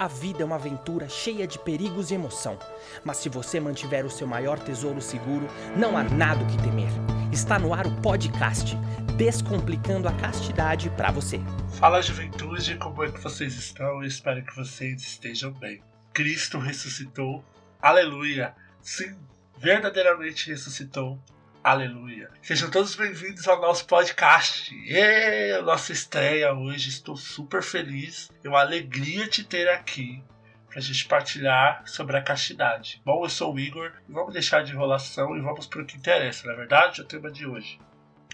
A vida é uma aventura cheia de perigos e emoção. Mas se você mantiver o seu maior tesouro seguro, não há nada o que temer. Está no ar o podcast Descomplicando a Castidade para você. Fala juventude, como é que vocês estão? Eu espero que vocês estejam bem. Cristo ressuscitou. Aleluia! Sim, verdadeiramente ressuscitou. Aleluia. Sejam todos bem-vindos ao nosso podcast. E nossa estreia hoje. Estou super feliz. É uma alegria te ter aqui para a gente partilhar sobre a castidade. Bom, eu sou o Igor e vamos deixar de enrolação e vamos para o que interessa, na é verdade? O tema de hoje.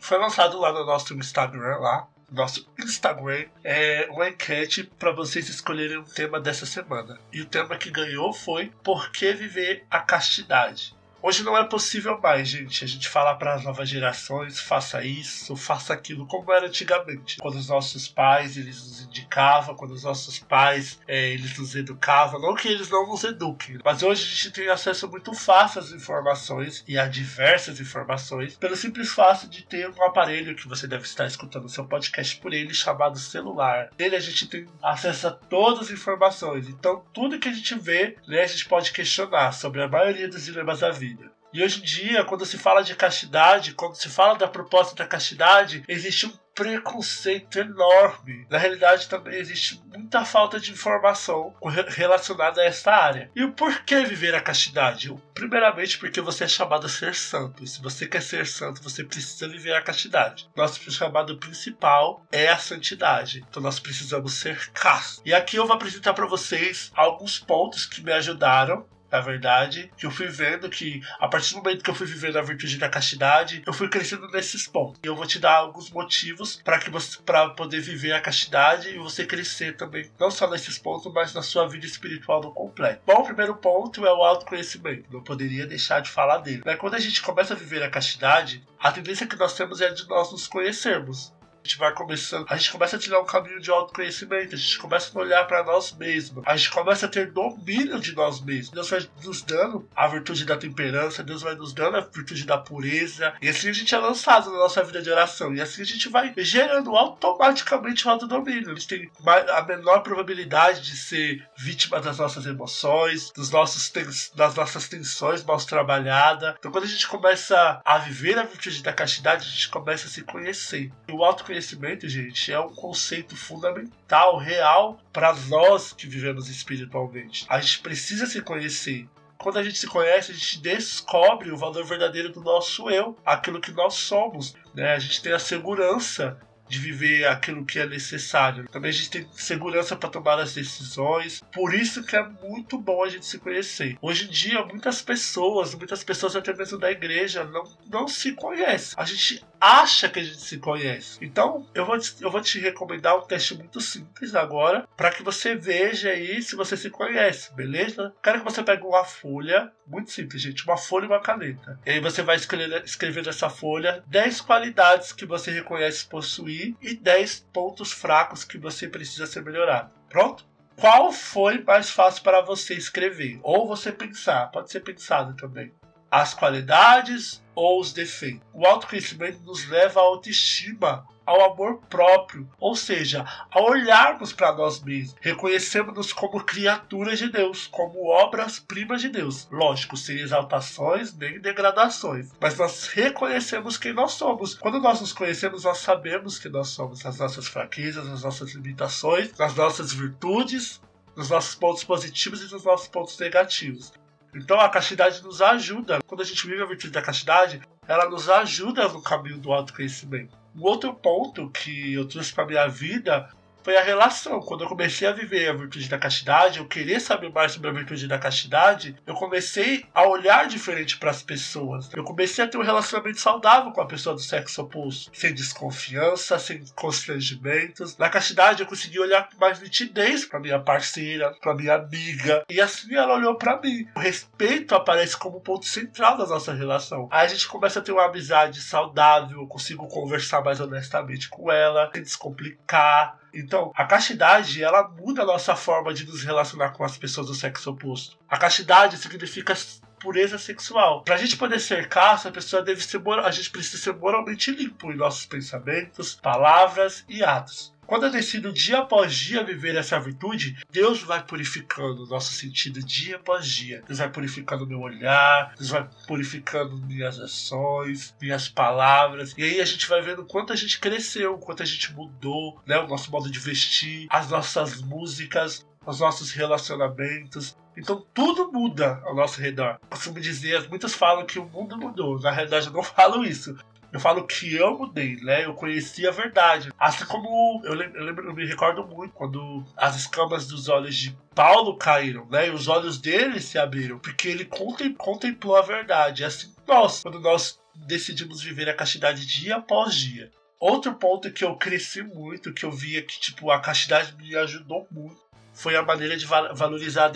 Foi lançado lá no nosso Instagram, lá, nosso Instagram, é uma enquete para vocês escolherem um tema dessa semana. E o tema que ganhou foi Por que viver a castidade? Hoje não é possível mais, gente. A gente fala para as novas gerações, faça isso, faça aquilo, como era antigamente. Quando os nossos pais eles nos indicavam, quando os nossos pais é, eles nos educavam, não que eles não nos eduquem, mas hoje a gente tem acesso muito fácil às informações e a diversas informações, pelo simples fato de ter um aparelho que você deve estar escutando seu podcast por ele, chamado celular. Nele a gente tem acesso a todas as informações. Então, tudo que a gente vê, né, a gente pode questionar sobre a maioria dos dilemas da vida. E hoje em dia, quando se fala de castidade, quando se fala da proposta da castidade, existe um preconceito enorme. Na realidade, também existe muita falta de informação relacionada a essa área. E o porquê viver a castidade? Primeiramente, porque você é chamado a ser santo. E se você quer ser santo, você precisa viver a castidade. Nosso chamado principal é a santidade. Então nós precisamos ser castos. E aqui eu vou apresentar para vocês alguns pontos que me ajudaram na verdade, que eu fui vendo que a partir do momento que eu fui vivendo a virtude da castidade, eu fui crescendo nesses pontos. E eu vou te dar alguns motivos para que você para poder viver a castidade e você crescer também, não só nesses pontos, mas na sua vida espiritual no completo. Bom, o primeiro ponto é o autoconhecimento. Não poderia deixar de falar dele. Né? Quando a gente começa a viver a castidade, a tendência que nós temos é de nós nos conhecermos a gente vai começando, a gente começa a tirar um caminho de autoconhecimento, a gente começa a olhar para nós mesmos, a gente começa a ter domínio de nós mesmos. Deus vai nos dando a virtude da temperança, Deus vai nos dando a virtude da pureza, e assim a gente é lançado na nossa vida de oração, e assim a gente vai gerando automaticamente o autodomínio. A gente tem a menor probabilidade de ser vítima das nossas emoções, dos nossos das nossas tensões mal trabalhadas. Então, quando a gente começa a viver a virtude da castidade, a gente começa a se conhecer. E o autoconhecimento autoconhecimento, gente, é um conceito fundamental, real, para nós que vivemos espiritualmente. A gente precisa se conhecer. Quando a gente se conhece, a gente descobre o valor verdadeiro do nosso eu, aquilo que nós somos. Né? A gente tem a segurança de viver aquilo que é necessário. Também a gente tem segurança para tomar as decisões. Por isso que é muito bom a gente se conhecer. Hoje em dia, muitas pessoas, muitas pessoas até mesmo da igreja, não, não se conhecem. A gente acha que a gente se conhece. Então, eu vou te, eu vou te recomendar um teste muito simples agora, para que você veja aí se você se conhece, beleza? Quero que você pegue uma folha, muito simples, gente, uma folha e uma caneta. E aí você vai escrever, escrever nessa folha 10 qualidades que você reconhece possuir e 10 pontos fracos que você precisa ser melhorado. Pronto? Qual foi mais fácil para você escrever? Ou você pensar, pode ser pensado também as qualidades ou os defeitos. O autoconhecimento nos leva à autoestima, ao amor próprio, ou seja, a olharmos para nós mesmos, reconhecemos-nos como criaturas de Deus, como obras-primas de Deus. Lógico, sem exaltações nem degradações, mas nós reconhecemos quem nós somos. Quando nós nos conhecemos, nós sabemos que nós somos, as nossas fraquezas, as nossas limitações, as nossas virtudes, nos nossos pontos positivos e nos nossos pontos negativos. Então a castidade nos ajuda. Quando a gente vive a virtude da castidade, ela nos ajuda no caminho do autoconhecimento. Um outro ponto que eu trouxe para minha vida foi a relação. Quando eu comecei a viver a virtude da castidade, eu queria saber mais sobre a virtude da castidade, eu comecei a olhar diferente para as pessoas. Eu comecei a ter um relacionamento saudável com a pessoa do sexo oposto, sem desconfiança, sem constrangimentos. Na castidade, eu consegui olhar com mais nitidez para minha parceira, para minha amiga, e assim ela olhou para mim. O respeito aparece como ponto central da nossa relação. Aí a gente começa a ter uma amizade saudável, eu consigo conversar mais honestamente com ela, sem descomplicar então, a castidade, ela muda a nossa forma de nos relacionar com as pessoas do sexo oposto. A castidade significa pureza sexual. Pra gente poder ser casto, a pessoa deve ser a gente precisa ser moralmente limpo em nossos pensamentos, palavras e atos. Quando eu decido dia após dia viver essa virtude, Deus vai purificando o nosso sentido dia após dia. Deus vai purificando meu olhar, Deus vai purificando minhas ações, minhas palavras. E aí a gente vai vendo quanto a gente cresceu, quanto a gente mudou, né? O nosso modo de vestir, as nossas músicas, os nossos relacionamentos. Então tudo muda ao nosso redor. Costumo dizer, muitos falam que o mundo mudou. Na realidade, eu não falo isso. Eu falo que eu mudei, né? Eu conheci a verdade. Assim como eu, eu, lembro, eu me recordo muito quando as escamas dos olhos de Paulo caíram, né? E os olhos dele se abriram, porque ele contemplou a verdade. Assim nós, quando nós decidimos viver a castidade dia após dia. Outro ponto que eu cresci muito, que eu via que tipo a castidade me ajudou muito, foi a maneira de valorizar,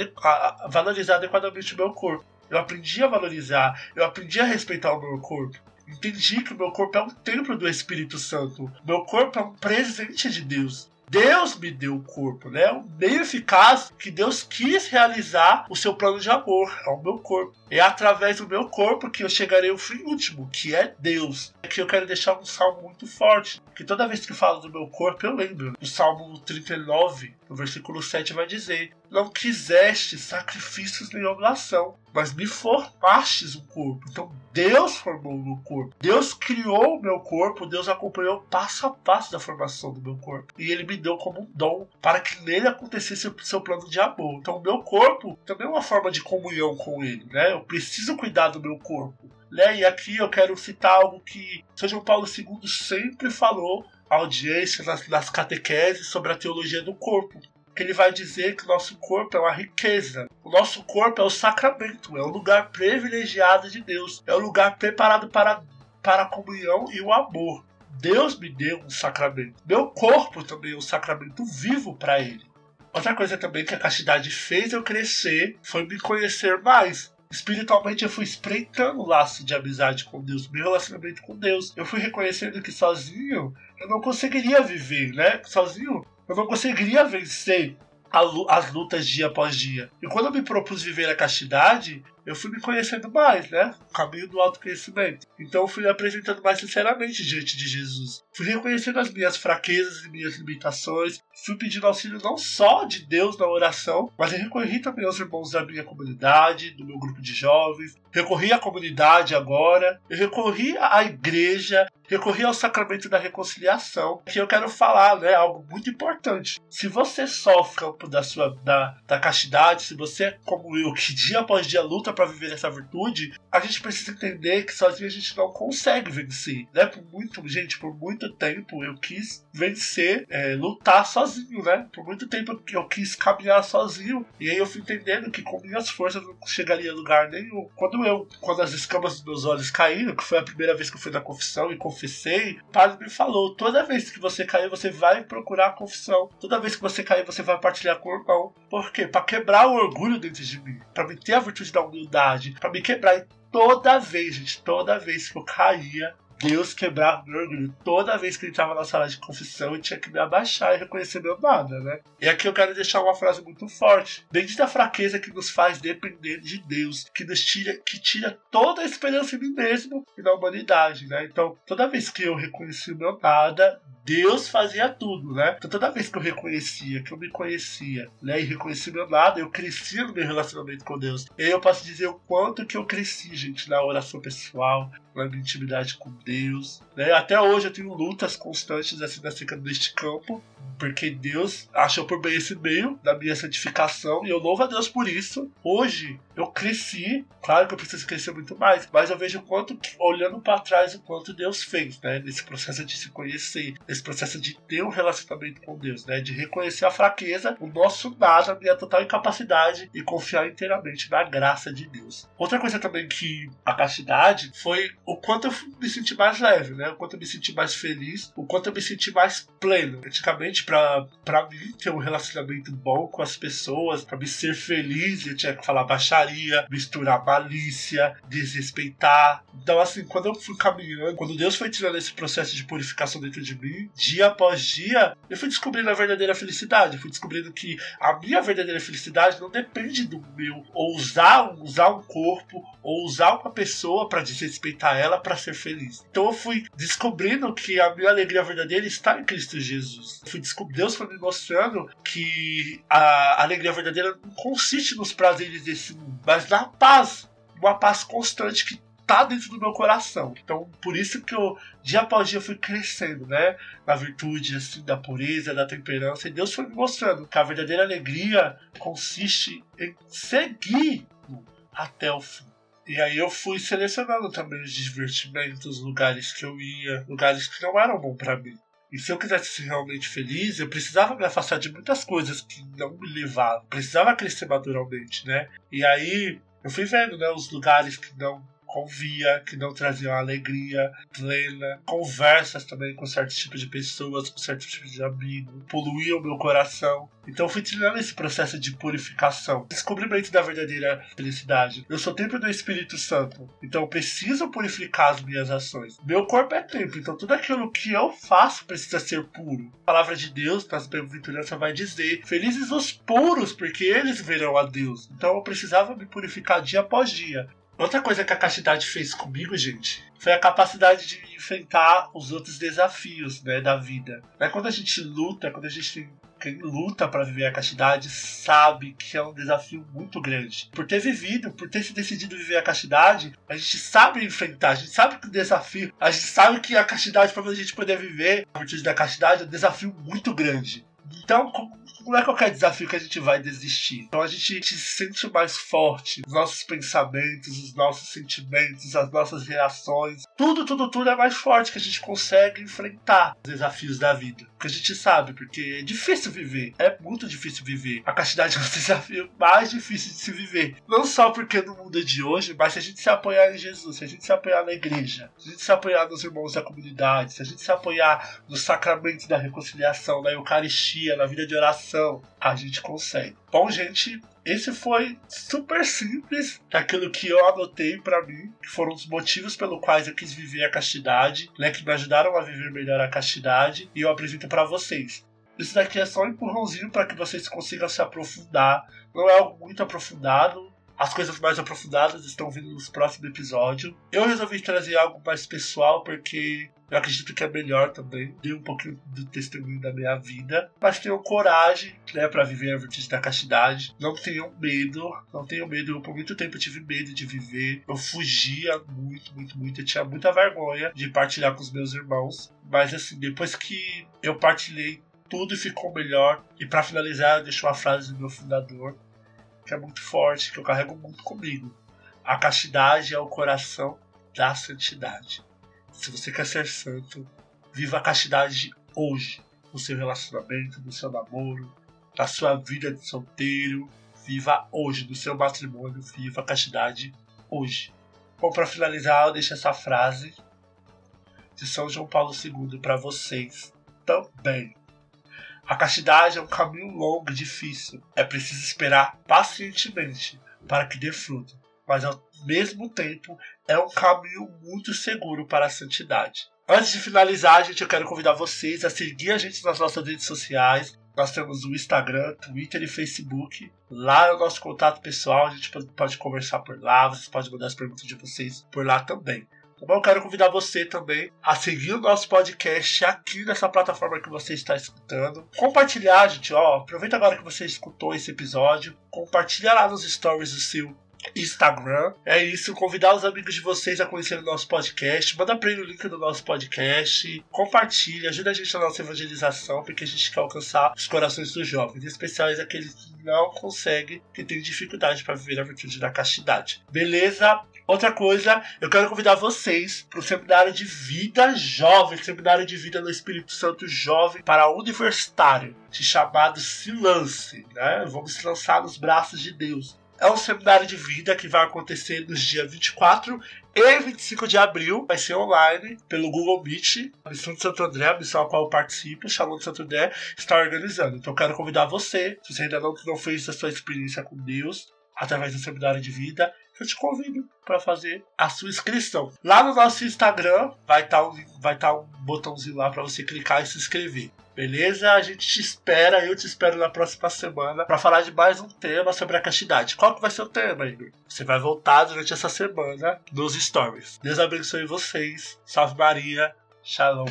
valorizar adequadamente o meu corpo. Eu aprendi a valorizar, eu aprendi a respeitar o meu corpo. Entendi que o meu corpo é um templo do Espírito Santo. Meu corpo é um presente de Deus. Deus me deu o corpo, né? O meio eficaz que Deus quis realizar o seu plano de amor, é o meu corpo. É através do meu corpo que eu chegarei ao fim último, que é Deus. É que eu quero deixar um salmo muito forte, que toda vez que falo do meu corpo eu lembro. O Salmo 39, no versículo 7 vai dizer: Não quiseste sacrifícios nem oblação, mas me formastes o corpo. Então Deus formou o meu corpo. Deus criou o meu corpo, Deus acompanhou passo a passo da formação do meu corpo. E ele me deu como um dom para que nele acontecesse o seu plano de amor. Então o meu corpo também é uma forma de comunhão com ele, né? Eu preciso cuidar do meu corpo. Né? E aqui eu quero citar algo que São João Paulo II sempre falou audiência nas, nas catequeses sobre a teologia do corpo que ele vai dizer que o nosso corpo é uma riqueza. O nosso corpo é o sacramento, é o lugar privilegiado de Deus, é o lugar preparado para, para a comunhão e o amor. Deus me deu um sacramento. Meu corpo também é um sacramento vivo para ele. Outra coisa também que a castidade fez eu crescer foi me conhecer mais. Espiritualmente eu fui espreitando o laço de amizade com Deus, meu relacionamento com Deus. Eu fui reconhecendo que sozinho eu não conseguiria viver, né? Sozinho eu não conseguiria vencer as lutas dia após dia. E quando eu me propus viver a castidade, eu fui me conhecendo mais, né? O caminho do autoconhecimento. Então eu fui me apresentando mais sinceramente diante de Jesus. Fui reconhecendo as minhas fraquezas e minhas limitações. Fui pedindo auxílio não só de Deus na oração, mas eu recorri também aos irmãos da minha comunidade, do meu grupo de jovens. Recorri à comunidade agora. Eu recorri à igreja. Recorri ao sacramento da reconciliação. Que eu quero falar, né? Algo muito importante. Se você sofre da sua da, da castidade, se você como eu, que dia após dia luta para viver essa virtude, a gente precisa entender que sozinho a gente não consegue vencer, né? Por muito, gente, por muito tempo eu quis vencer, é, lutar sozinho, né? Por muito tempo eu quis caminhar sozinho e aí eu fui entendendo que com minhas forças eu não chegaria a lugar nenhum. Quando eu, quando as escamas dos meus olhos caíram, que foi a primeira vez que eu fui na confissão e confessei, o padre me falou: toda vez que você cair, você vai procurar a confissão. Toda vez que você cair, você vai partilhar com o irmão. Por quê? Para quebrar o orgulho dentro de mim, para me ter a virtude da humildade para me quebrar. Toda vez, gente, toda vez que eu caía, Deus quebrava meu orgulho. Toda vez que ele entrava na sala de confissão, eu tinha que me abaixar e reconhecer meu nada, né? E aqui eu quero deixar uma frase muito forte. Bendita a fraqueza que nos faz depender de Deus, que nos tira, que tira toda a esperança em mim mesmo e na humanidade, né? Então, toda vez que eu reconheci o meu nada, Deus fazia tudo, né? Então toda vez que eu reconhecia, que eu me conhecia, né? E reconheci meu nada, eu crescia no meu relacionamento com Deus. E aí eu posso dizer o quanto que eu cresci, gente, na oração pessoal, na minha intimidade com Deus. Né? Até hoje eu tenho lutas constantes assim acerca deste campo, porque Deus achou por bem esse meio da minha santificação e eu louvo a Deus por isso. Hoje eu cresci, claro que eu preciso crescer muito mais, mas eu vejo o quanto, olhando para trás, o quanto Deus fez, né? Nesse processo de se conhecer, nesse processo de ter um relacionamento com Deus, né? De reconhecer a fraqueza, o nosso nada, a minha total incapacidade e confiar inteiramente na graça de Deus. Outra coisa também que a castidade foi o quanto eu me senti mais leve, né? O quanto eu me senti mais feliz, o quanto eu me senti mais pleno. Antigamente, para mim ter um relacionamento bom com as pessoas, para me ser feliz, eu tinha que falar baixaria, misturar malícia, desrespeitar. Então, assim, quando eu fui caminhando, quando Deus foi tirando esse processo de purificação dentro de mim, dia após dia, eu fui descobrindo a verdadeira felicidade. Eu fui descobrindo que a minha verdadeira felicidade não depende do meu usar, usar um corpo ou usar uma pessoa para desrespeitar ela para ser feliz. Então eu fui descobrindo que a minha alegria verdadeira está em Cristo Jesus. Fui Deus foi me mostrando que a alegria verdadeira não consiste nos prazeres desse mundo, mas na paz, uma paz constante que tá dentro do meu coração. Então, por isso que eu, dia após dia, fui crescendo, né? Na virtude, assim, da pureza, da temperança. E Deus foi me mostrando que a verdadeira alegria consiste em seguir até o fim. E aí eu fui selecionando também os divertimentos, lugares que eu ia, lugares que não eram bons para mim. E se eu quisesse ser realmente feliz, eu precisava me afastar de muitas coisas que não me levavam. Precisava crescer naturalmente, né? E aí eu fui vendo, né, os lugares que não convia, que não traziam alegria plena, conversas também com certos tipos de pessoas, com certos tipos de amigos, poluíam meu coração. Então eu fui trilhando esse processo de purificação, descobrimento da verdadeira felicidade. Eu sou templo do Espírito Santo, então eu preciso purificar as minhas ações. Meu corpo é templo, então tudo aquilo que eu faço precisa ser puro. A palavra de Deus, nas bem-aventuranças, vai dizer: Felizes os puros, porque eles verão a Deus. Então eu precisava me purificar dia após dia. Outra coisa que a castidade fez comigo, gente, foi a capacidade de enfrentar os outros desafios né, da vida. Né, quando a gente luta, quando a gente quem luta para viver a castidade sabe que é um desafio muito grande. Por ter vivido, por ter se decidido viver a castidade, a gente sabe enfrentar, a gente sabe que o desafio, a gente sabe que a castidade, para a gente poder viver a virtude da castidade, é um desafio muito grande. Então, não é qualquer desafio que a gente vai desistir. Então a gente se sente mais forte. Os nossos pensamentos, os nossos sentimentos, as nossas reações. Tudo, tudo, tudo é mais forte que a gente consegue enfrentar os desafios da vida. Porque a gente sabe, porque é difícil viver. É muito difícil viver. A castidade é um desafio mais difícil de se viver. Não só porque no mundo de hoje, mas se a gente se apoiar em Jesus, se a gente se apoiar na igreja, se a gente se apoiar nos irmãos da comunidade, se a gente se apoiar nos sacramentos da reconciliação, na Eucaristia, na vida de oração, a gente consegue. Bom, gente, esse foi super simples daquilo que eu anotei para mim, que foram os motivos pelo quais eu quis viver a castidade, né, que me ajudaram a viver melhor a castidade, e eu apresento para vocês. Isso daqui é só um empurrãozinho para que vocês consigam se aprofundar. Não é algo muito aprofundado, as coisas mais aprofundadas estão vindo nos próximos episódios. Eu resolvi trazer algo mais pessoal porque eu acredito que é melhor também. Dei um pouquinho do testemunho da minha vida. Mas tenham coragem, né, para viver a virtude da castidade. Não tenham medo. Não tenham medo. Eu, por muito tempo, tive medo de viver. Eu fugia muito, muito, muito. Eu tinha muita vergonha de partilhar com os meus irmãos. Mas, assim, depois que eu partilhei tudo ficou melhor. E para finalizar, eu deixo uma frase do meu fundador que é muito forte, que eu carrego muito comigo. A castidade é o coração da santidade. Se você quer ser santo, viva a castidade hoje, no seu relacionamento, no seu namoro, na sua vida de solteiro. Viva hoje, no seu matrimônio, viva a castidade hoje. Bom, para finalizar, eu deixo essa frase de São João Paulo II para vocês também. A castidade é um caminho longo e difícil. É preciso esperar pacientemente para que dê fruto, mas ao mesmo tempo é um caminho muito seguro para a santidade. Antes de finalizar, gente, eu quero convidar vocês a seguir a gente nas nossas redes sociais. Nós temos o Instagram, Twitter e Facebook. Lá é o nosso contato pessoal, a gente pode conversar por lá, vocês podem mandar as perguntas de vocês por lá também. Bom? Eu quero convidar você também a seguir o nosso podcast aqui nessa plataforma que você está escutando. Compartilhar, gente, ó. Aproveita agora que você escutou esse episódio. Compartilha lá nos stories do seu Instagram. É isso, convidar os amigos de vocês a conhecer o nosso podcast. Manda pra ele o link do nosso podcast. Compartilha, ajuda a gente na nossa evangelização, porque a gente quer alcançar os corações dos jovens, em especial aqueles que não conseguem, que têm dificuldade para viver a virtude da castidade. Beleza? Outra coisa, eu quero convidar vocês para o seminário de vida jovem, seminário de vida no Espírito Santo jovem para universitário, chamado Se Lance, né? Vamos se lançar nos braços de Deus. É um seminário de vida que vai acontecer nos dias 24 e 25 de abril. Vai ser online pelo Google Meet. A Missão de Santo André, a missão a qual eu participo, Shalom de Santo André, está organizando. Então quero convidar você, se você ainda não, não fez a sua experiência com Deus, através do seminário de vida, eu te convido para fazer a sua inscrição. Lá no nosso Instagram vai estar tá um, vai tá um botãozinho lá para você clicar e se inscrever. Beleza? A gente te espera, eu te espero na próxima semana para falar de mais um tema sobre a castidade. Qual que vai ser o tema, Igor? Você vai voltar durante essa semana nos stories. Deus abençoe vocês. Salve Maria. Shalom.